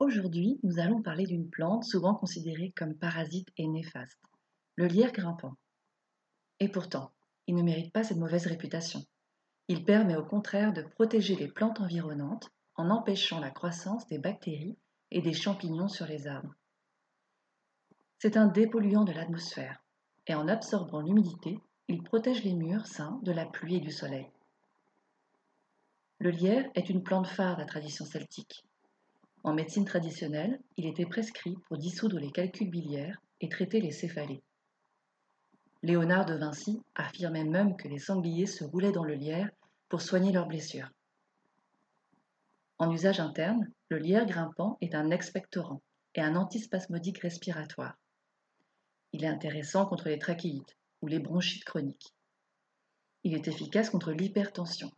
Aujourd'hui, nous allons parler d'une plante souvent considérée comme parasite et néfaste, le lierre grimpant. Et pourtant, il ne mérite pas cette mauvaise réputation. Il permet au contraire de protéger les plantes environnantes en empêchant la croissance des bactéries et des champignons sur les arbres. C'est un dépolluant de l'atmosphère et en absorbant l'humidité, il protège les murs sains de la pluie et du soleil. Le lierre est une plante phare de la tradition celtique. En médecine traditionnelle, il était prescrit pour dissoudre les calculs biliaires et traiter les céphalées. Léonard de Vinci affirmait même que les sangliers se roulaient dans le lierre pour soigner leurs blessures. En usage interne, le lierre grimpant est un expectorant et un antispasmodique respiratoire. Il est intéressant contre les trachéites ou les bronchites chroniques. Il est efficace contre l'hypertension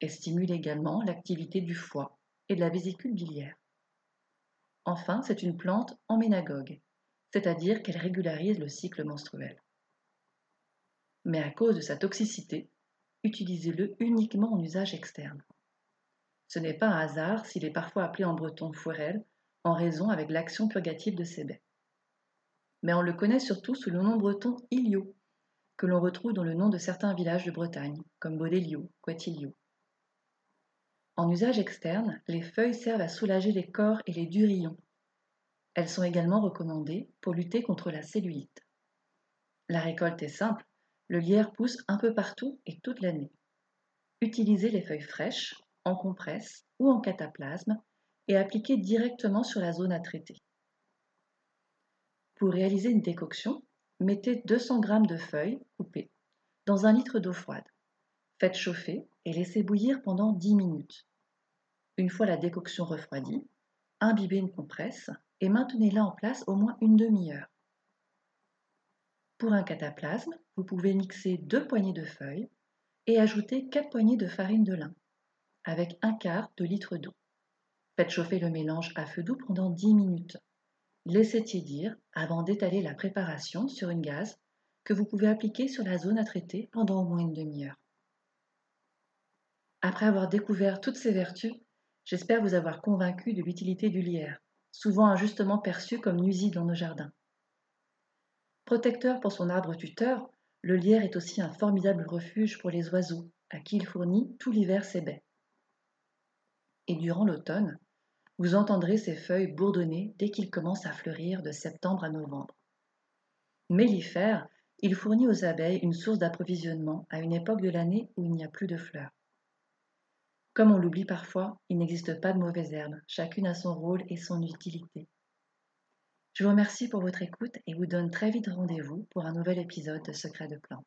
et stimule également l'activité du foie et de la vésicule biliaire. Enfin, c'est une plante emménagogue, c'est-à-dire qu'elle régularise le cycle menstruel. Mais à cause de sa toxicité, utilisez-le uniquement en usage externe. Ce n'est pas un hasard s'il est parfois appelé en breton fourel en raison avec l'action purgative de ses baies. Mais on le connaît surtout sous le nom breton ilio, que l'on retrouve dans le nom de certains villages de Bretagne, comme Bodélio, Quetilio. En usage externe, les feuilles servent à soulager les corps et les durillons. Elles sont également recommandées pour lutter contre la cellulite. La récolte est simple, le lierre pousse un peu partout et toute l'année. Utilisez les feuilles fraîches, en compresse ou en cataplasme et appliquez directement sur la zone à traiter. Pour réaliser une décoction, mettez 200 g de feuilles coupées dans un litre d'eau froide. Faites chauffer et laissez bouillir pendant 10 minutes. Une fois la décoction refroidie, imbibez une compresse et maintenez-la en place au moins une demi-heure. Pour un cataplasme, vous pouvez mixer deux poignées de feuilles et ajouter quatre poignées de farine de lin avec un quart de litre d'eau. Faites chauffer le mélange à feu doux pendant 10 minutes. Laissez tiédir avant d'étaler la préparation sur une gaze que vous pouvez appliquer sur la zone à traiter pendant au moins une demi-heure. Après avoir découvert toutes ces vertus, j'espère vous avoir convaincu de l'utilité du lierre, souvent injustement perçu comme nuisible dans nos jardins. Protecteur pour son arbre tuteur, le lierre est aussi un formidable refuge pour les oiseaux, à qui il fournit tout l'hiver ses baies. Et durant l'automne, vous entendrez ses feuilles bourdonner dès qu'il commence à fleurir de septembre à novembre. Mellifère, il fournit aux abeilles une source d'approvisionnement à une époque de l'année où il n'y a plus de fleurs. Comme on l'oublie parfois, il n'existe pas de mauvaises herbes, chacune a son rôle et son utilité. Je vous remercie pour votre écoute et vous donne très vite rendez-vous pour un nouvel épisode de Secrets de plantes.